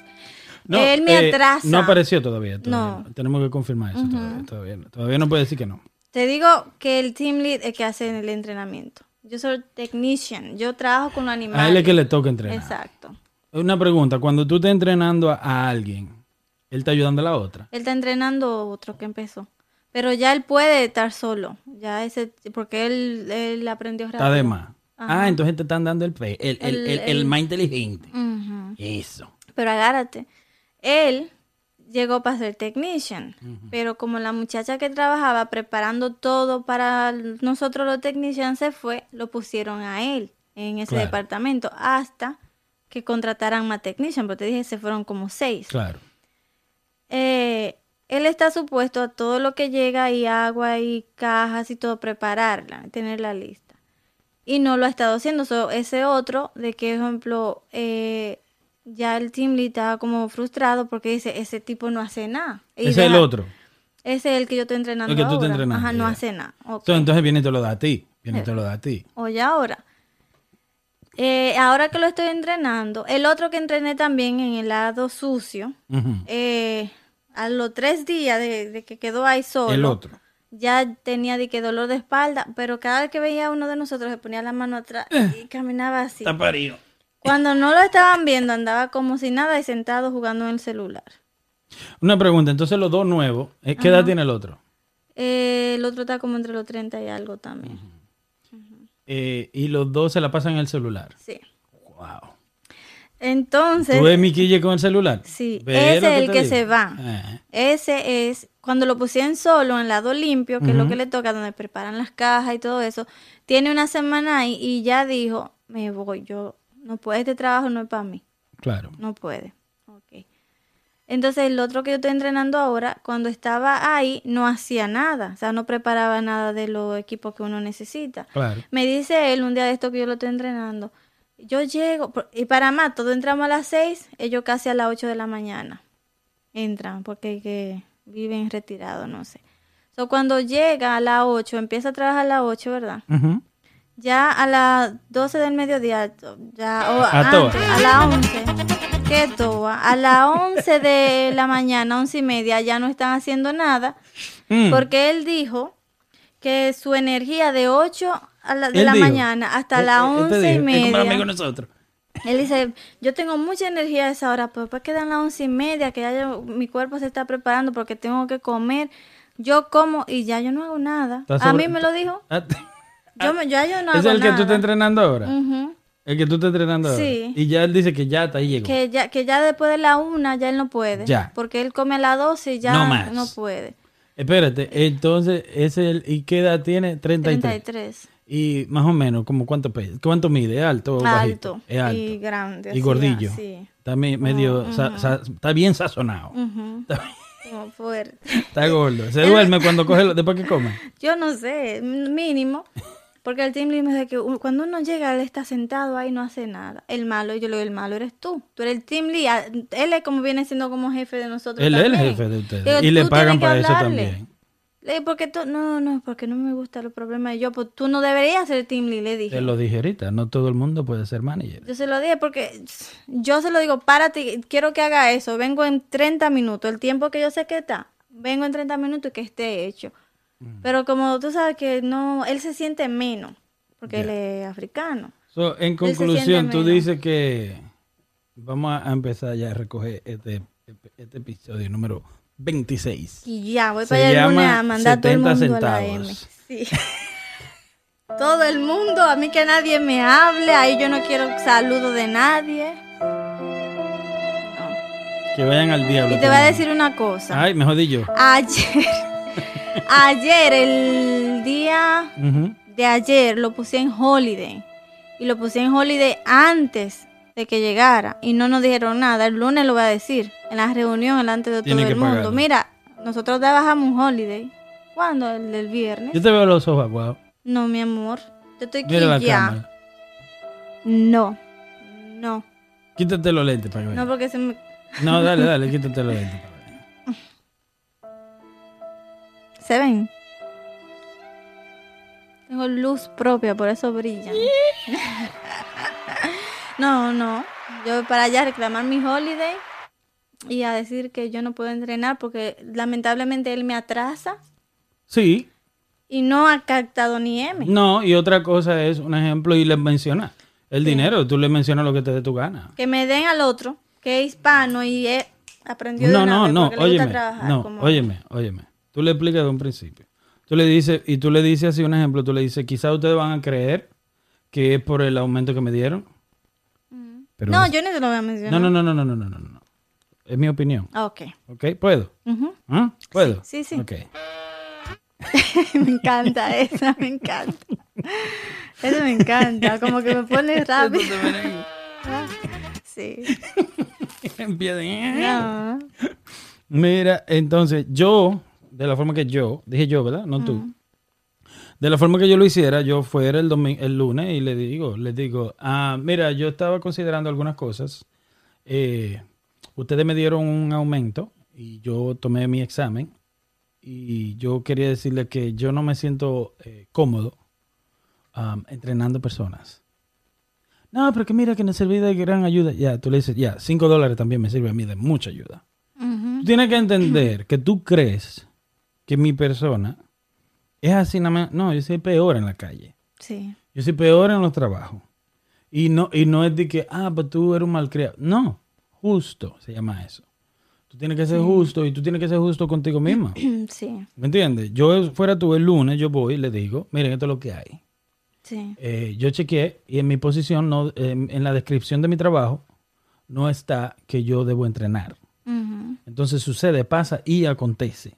No, Él me eh, atrasa. No apareció todavía. todavía No. Tenemos que confirmar eso todavía, todavía. no. Todavía no puede decir que no. Te digo que el team lead es que hace el entrenamiento. Yo soy technician. Yo trabajo con los animales. A él es que le toca entrenar. Exacto. Una pregunta. Cuando tú estás entrenando a, a alguien, él está ayudando a la otra. Él está entrenando otro que empezó. Pero ya él puede estar solo. Ya ese, porque él, él aprendió rápido. Está de más. Ah, entonces te están dando el, pe- el, el, El- el- más inteligente. Eso. Pero agárrate. Él llegó para ser technician, pero como la muchacha que trabajaba preparando todo para nosotros los technicians se fue, lo pusieron a él en ese Claro. departamento hasta que contrataran más technician, pero te dije se fueron como seis. Claro. Eh, él está supuesto a todo lo que llega y agua y cajas y todo prepararla, tenerla lista. Y no lo ha estado haciendo. So, ese otro, de que, por ejemplo, eh, ya el team lead estaba como frustrado porque dice, ese tipo no hace nada. Ese es el otro. Ese es el que yo estoy entrenando El que tú ahora. entrenando, Ajá, no ya. hace nada. Ok. Entonces, entonces viene y te lo da a ti. Viene y te lo da a ti. Oye, ahora. Eh, ahora que lo estoy entrenando, el otro que entrené también en el lado sucio, eh, a los tres días de, de que quedó ahí solo, El otro. ya tenía de que dolor de espalda, pero cada vez que veía a uno de nosotros se ponía la mano atrás y caminaba así. Está parido. Cuando no lo estaban viendo, andaba como si nada y sentado jugando en el celular. Una pregunta. Entonces, los dos nuevos, ¿eh? ¿qué edad tiene el otro? Eh, el otro está como entre los 30 y algo también. Eh, y los dos se la pasan en el celular. Sí. Wow. Entonces, ¿Tú ves mi quille con el celular? Sí, ¿Ves ese es el que digo? se va. Eh. ese es cuando lo pusieron solo en lado limpio, que es lo que le toca, donde preparan las cajas y todo eso. Tiene una semana ahí y ya dijo, me voy, yo no puedo, este trabajo no es para mí, Claro. no puede. Ok. Entonces el otro que yo estoy entrenando ahora, cuando estaba ahí, no hacía nada, o sea, no preparaba nada de los equipos que uno necesita. Claro. Me dice él un día de esto que yo lo estoy entrenando. Yo llego, y para más, todos entramos a las 6, ellos casi a las 8 de la mañana. Entran, porque que viven retirados, no sé. So, cuando llega a las 8, empieza a trabajar a las 8, ¿verdad? Ya a las 12 del mediodía, ya, o A toa. antes, a las 11, ¿qué toa? A las 11 de la mañana, 11 y media, ya no están haciendo nada, Mm. porque él dijo que su energía de 8 a la, de Él la dijo. mañana hasta las 11 y Es como media. amigo nosotros. Él dice, yo tengo mucha energía a esa hora, pero después quedan las once y media, que ya yo- mi cuerpo se está preparando porque tengo que comer. Yo como y ya yo no hago nada. Está A mí me lo dijo. <laughs> Ah, Yo, me- ya yo no ¿Es hago el que tú nada. estás entrenando ahora? El que tú estás entrenando ahora. Sí. Y ya él dice que ya hasta ahí llegó. que, ya, que ya después de la una ya él no puede. Ya. Porque él come a las 12 y ya No más. no puede. Espérate, entonces, es el, ¿y qué edad tiene? 33. 33. Y más o menos, como cuánto pesa? ¿Cuánto mide? ¿Es alto o bajito? Alto. Es alto. Y grande. Y gordillo. así. Está me- medio, sa- sa- está bien sazonado. Está, Como fuerte. está gordo. Se duerme cuando coge, lo- después que come. <laughs> Yo no sé, mínimo. Porque el team lead dice que cuando uno llega, él está sentado ahí y no hace nada. El malo, yo le digo, el malo eres tú. Tú eres el team lead. Ah, Él es como viene siendo como jefe de nosotros. Él es el jefe de ustedes. Digo, y le pagan para eso también. Le porque tú, no, no, porque no me gustan los problemas. Y yo, pues tú no deberías ser team lead, le dije. Te lo dije ahorita, no todo el mundo puede ser manager. Yo se lo dije porque yo se lo digo, párate, quiero que haga eso. Vengo en 30 minutos, el tiempo que yo sé que está. Vengo en 30 minutos y que esté hecho. Mm. Pero como tú sabes que no, él se siente menos, porque él es africano. So, en conclusión, tú dices que vamos a empezar ya a recoger este, este episodio número 26. Y ya, voy para allá lunes llama a todo el 70 mundo a la M. Sí. <laughs> todo el mundo, a mí que nadie me hable, ahí yo no quiero saludo de nadie. Que vayan al diablo. Y te voy a decir una cosa. Ay, mejor di yo. Ayer, <laughs> ayer, el día de ayer lo puse en holiday. Y lo puse en holiday antes de que llegara. Y no nos dijeron nada. El lunes lo voy a decir. En la reunión delante de todo el mundo. pagarlo. Mira, nosotros trabajamos un holiday. ¿Cuándo? El del viernes. Yo te veo los ojos aguados. No, mi amor. Yo estoy aquí ya. cámara. No. No. Quítate los lentes para que No, porque se me... No, dale, dale, <laughs> quítate los lentes. ¿Se ven? Tengo luz propia, por eso brilla. <laughs> no, no. Yo para allá a reclamar mi holiday y a decir que yo no puedo entrenar porque lamentablemente él me atrasa Sí, y no ha captado ni M. no, y otra cosa es un ejemplo y les menciona el dinero. Tú le mencionas lo que te dé tu gana. Que me den al otro, que es hispano y es, aprendió de No, una no, no, gusta óyeme. No, como- óyeme, óyeme. Tú le explicas de un principio. Tú le dices, y tú le dices así un ejemplo, tú le dices, quizás ustedes van a creer que es por el aumento que me dieron. No, yo no se lo voy a mencionar. No, no, no, no, no, no, no, no. Es mi opinión. Ah, ok. Ok, ¿puedo? ¿Ah? ¿Puedo? Sí, sí. sí. Ok. <laughs> me encanta esa, me encanta. Eso me encanta, como que me pone <laughs> rápido. <laughs> sí. no. Mira, entonces yo, de la forma que yo, dije yo, ¿verdad? No tú. De la forma que yo lo hiciera, yo fuera el, el lunes y le digo, les digo, ah, mira, yo estaba considerando algunas cosas. Eh, ustedes me dieron un aumento y yo tomé mi examen y yo quería decirle que yo no me siento eh, cómodo am, entrenando personas. No, pero que mira que nos sirve de gran ayuda. Ya, tú le dices, ya, cinco dólares también me sirve a mí de mucha ayuda. Tú tienes que entender que tú crees que mi persona es así nada más. No, yo soy peor en la calle. Sí. Yo soy peor en los trabajos. Y no, y no es de que, ah, pues tú eres un malcriado. No, justo se llama eso. Tú tienes que ser justo y tú tienes que ser justo contigo misma. <clears throat> Sí, ¿Me entiendes? Yo fuera tú el lunes, yo voy y le digo, miren, esto es lo que hay. sí. Eh, yo chequeé y en mi posición, no, en- en la descripción de mi trabajo, no está que yo debo entrenar. Entonces sucede, pasa y acontece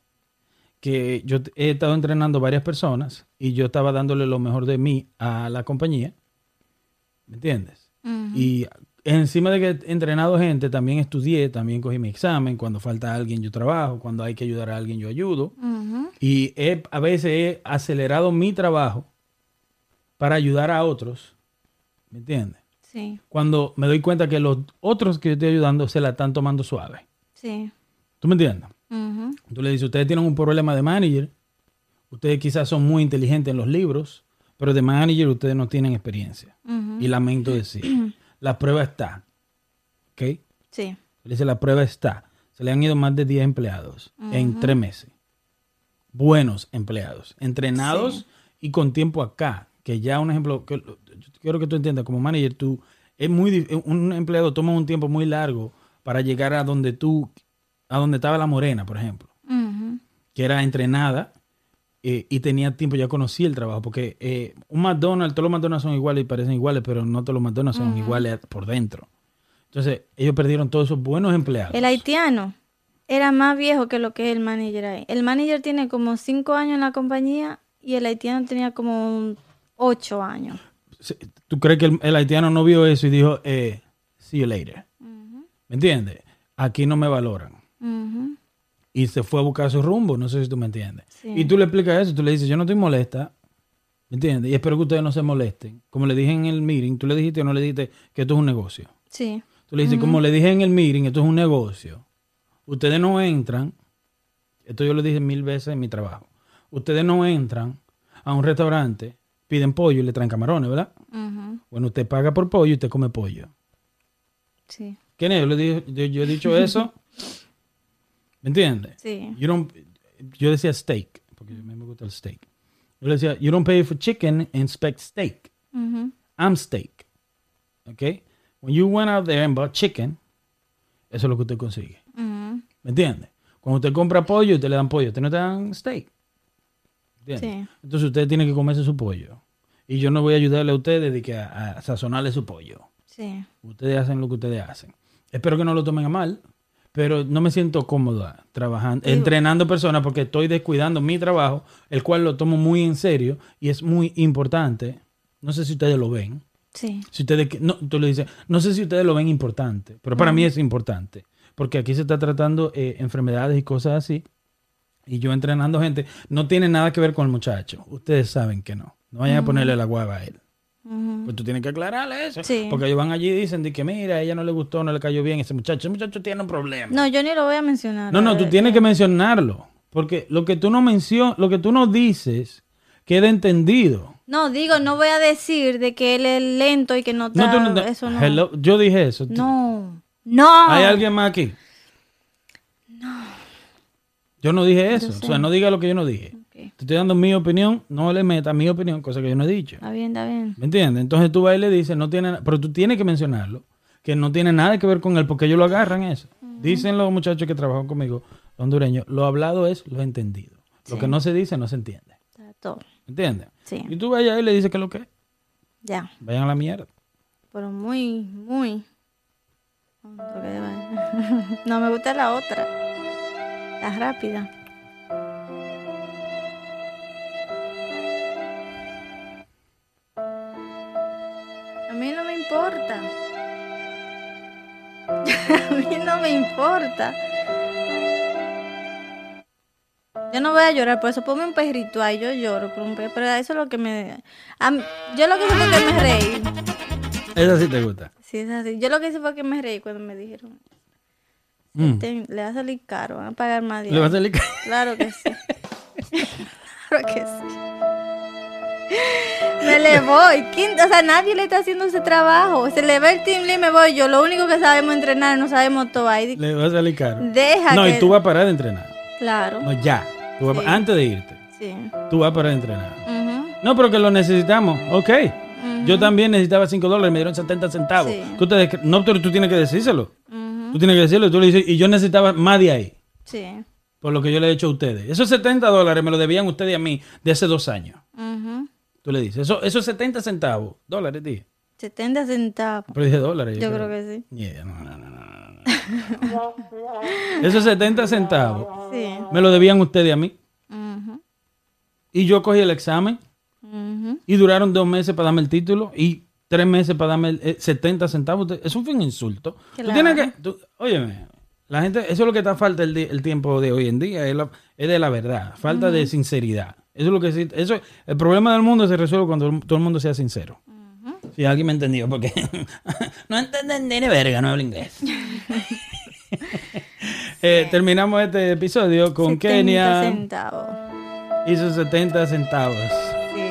que yo he estado entrenando varias personas y yo estaba dándole lo mejor de mí a la compañía. ¿Me entiendes? Y encima de que he entrenado gente, también estudié, también cogí mi examen. Cuando falta alguien, yo trabajo. Cuando hay que ayudar a alguien, yo ayudo. Ujú. Y he- a veces he acelerado mi trabajo para ayudar a otros. ¿Me entiendes? Sí, Cuando me doy cuenta que los otros que yo estoy ayudando se la están tomando suave. sí. ¿Tú me entiendes? Tú le dices, ustedes tienen un problema de manager, ustedes quizás son muy inteligentes en los libros, pero de manager ustedes no tienen experiencia. Y lamento decir, <clears throat> la prueba está. ¿Ok? Sí. Le dice, la prueba está. Se le han ido más de 10 empleados en tres meses. Buenos empleados, entrenados y con tiempo acá. Que ya un ejemplo, que, yo quiero que tú entiendas, como manager, tú, es muy, un empleado toma un tiempo muy largo para llegar a donde tú, a donde estaba la morena, por ejemplo que era entrenada eh, y tenía tiempo, ya conocía el trabajo, porque eh, un McDonald's, todos los McDonald's son iguales y parecen iguales, pero no todos los McDonald's son iguales por dentro. Entonces, ellos perdieron todos esos buenos empleados. El haitiano era más viejo que lo que es el manager ahí. El manager tiene como cinco años en la compañía y el haitiano tenía como ocho años. ¿Tú crees que el, el haitiano no vio eso y dijo, eh, see you later? ¿Me entiendes? Aquí no me valoran. Y se fue a buscar su rumbo, no sé si tú me entiendes. Sí. Y tú le explicas eso, tú le dices, yo no estoy molesta, ¿me entiendes? Y espero que ustedes no se molesten. Como le dije en el meeting, tú le dijiste o no le dijiste que esto es un negocio. Sí. Tú le dices, como le dije en el meeting, esto es un negocio. Ustedes no entran, esto yo lo dije mil veces en mi trabajo. Ustedes no entran a un restaurante, piden pollo y le traen camarones, ¿verdad? Ujú. Bueno, usted paga por pollo y usted come pollo. Sí. ¿Quién es? Yo, le dije- yo, yo he dicho eso. <laughs> ¿Me entiendes? Sí. You don't- yo decía steak, porque a mí me gusta el steak. Yo le decía, you don't pay for chicken, inspect steak. Ujú. I'm steak. ¿Ok? When you went out there and bought chicken, eso es lo que usted consigue. Ujú. ¿Me entiende? Cuando usted compra pollo, usted le dan pollo, usted no te dan steak. ¿Entiende? Sí. Entonces usted tiene que comerse su pollo. Y yo no voy a ayudarle a ustedes de que a, a sazonarle su pollo. Sí. Ustedes hacen lo que ustedes hacen. Espero que no lo tomen a mal, pero no me siento cómodo trabajando, Sí. entrenando personas porque estoy descuidando mi trabajo, el cual lo tomo muy en serio y es muy importante. No sé si ustedes lo ven. Sí. Si ustedes, no, tú le dices, no sé si ustedes lo ven importante, pero para mí es importante, porque aquí se está tratando eh, enfermedades y cosas así, y yo entrenando gente, no tiene nada que ver con el muchacho, ustedes saben que no, no vayan a ponerle la guava a él, Pues tú tienes que aclararle eso, Sí. porque ellos van allí y dicen de que mira, a ella no le gustó, no le cayó bien ese muchacho, ese muchacho tiene un problema. No, yo ni lo voy a mencionar. No, no, tú verdad. tienes que mencionarlo, porque lo que tú no mencionas, lo que tú no dices, queda entendido. No, digo, no voy a decir de que él es lento y que no está... No, tú no- eso no. Hello, yo dije eso. No. No. ¿Hay alguien más aquí? No. Yo no dije eso. O sea, no diga lo que yo no dije. Te estoy dando mi opinión, no le metas mi opinión, cosa que yo no he dicho. Está bien, está bien. ¿Me entiendes? Entonces tú vas y le dices, no tiene, pero tú tienes que mencionarlo, que no tiene nada que ver con él, porque ellos lo agarran eso. Dicen los muchachos que trabajan conmigo, los hondureños, lo hablado es lo entendido. Lo que no se dice, no se entiende. Está todo. ¿Me entiendes? Sí. Y tú vayas ahí y le dices que lo que es. Ya. Vayan a la mierda. Pero muy, muy. No, <laughs> me gusta la otra. La rápida. Importa. <laughs> A mí no me importa. Yo no voy a llorar, por eso ponme un perrito ahí, yo lloro por un perro, pero eso es lo que me... mí- yo lo que hice fue que me reí. Esa sí te gusta. Sí, es así. Yo lo que hice fue que me reí cuando me dijeron, Mm. "Ten- le va a salir caro, van a pagar más de Le va a ahí". salir ca- Claro que sí. <laughs> claro que sí. Me le voy. ¿Quién- O sea, nadie le está haciendo ese trabajo. Se le va el team lead me voy yo. Lo único que sabemos entrenar, no sabemos todo ahí. Le va a salir caro. Deja No, que... y tú vas a parar de entrenar. Claro. No, ya. Tú vas a- Sí. Antes de irte, Sí. tú vas a parar de entrenar. Ujú, No, pero que lo necesitamos. Ok. Yo también necesitaba 5 dólares, me dieron 70 centavos. Sí. ¿Qué ustedes cre- no, pero tú tienes que decírselo. ujú. Tú tienes que decirlo. Tú le dices, y yo necesitaba más de ahí, Sí. por lo que yo le he hecho a ustedes. Esos 70 dólares me lo debían ustedes a mí de hace dos años. ujú. Tú le dices, eso, esos 70 centavos, dólares, dije. 70 centavos. Pero dije dólares. Yo creo que sí. Yeah, no, no. Esos 70 centavos Sí. me lo debían ustedes a mí. Y yo cogí el examen y duraron dos meses para darme el título y tres meses para darme el, eh, 70 centavos. Te- Eso fue un insulto. Tú tienes que, tú- óyeme, la gente, eso es lo que está falta el, el tiempo de hoy en día, es, la- es de la verdad, falta de sinceridad. Eso es lo que sí- eso, el problema del mundo se resuelve cuando todo el mundo sea sincero. Si alguien me entendió, porque <laughs> no entienden ni verga, no hablo inglés. <laughs> <laughs> Eh, terminamos este episodio con 70 Kenia centavos. y sus 70 centavos. Sí.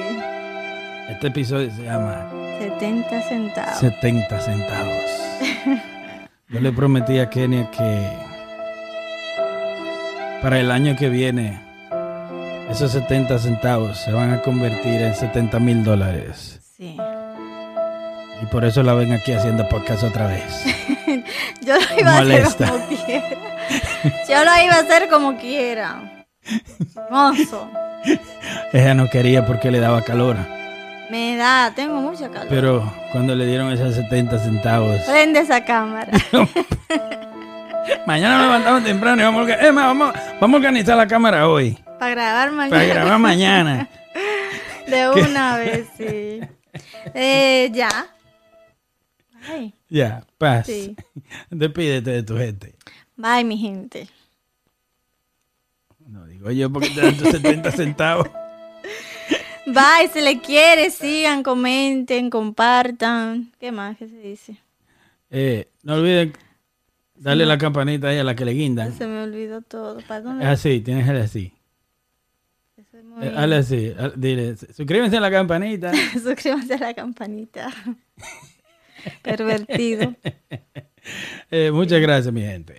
Este episodio se llama 70 centavos. 70 centavos. Yo le prometí a Kenia que para el año que viene esos 70 centavos se van a convertir en 70 mil dólares. Sí. Y por eso la ven aquí haciendo podcast otra vez. <laughs> Yo lo iba Molesta. a hacer como quiera. Yo lo iba a hacer como quiera. Hermoso. Ella no quería porque le daba calor. Me da, tengo mucha calor. Pero cuando le dieron esos 70 centavos, Prende esa cámara. <laughs> mañana nos levantamos temprano y vamos a, eh, ma, vamos, vamos a organizar la cámara hoy. Para grabar mañana. Para grabar mañana. <laughs> De una vez, sí. Eh, ya. Bye. Ya, paz. Sí. Despídete de tu gente. Bye, mi gente. No digo yo porque te dan tus 70 centavos. <laughs> Bye, se le quiere, sigan, comenten, compartan. ¿Qué más que se dice? Eh, no olviden darle la campanita ahí a la que le guindan. Se me olvidó todo. Es así, tienes que así. Muy- Eh, hazle así. Dile, suscríbanse a la campanita. <laughs> Suscríbanse a la campanita. <laughs> Pervertido. Eh, muchas gracias, mi gente.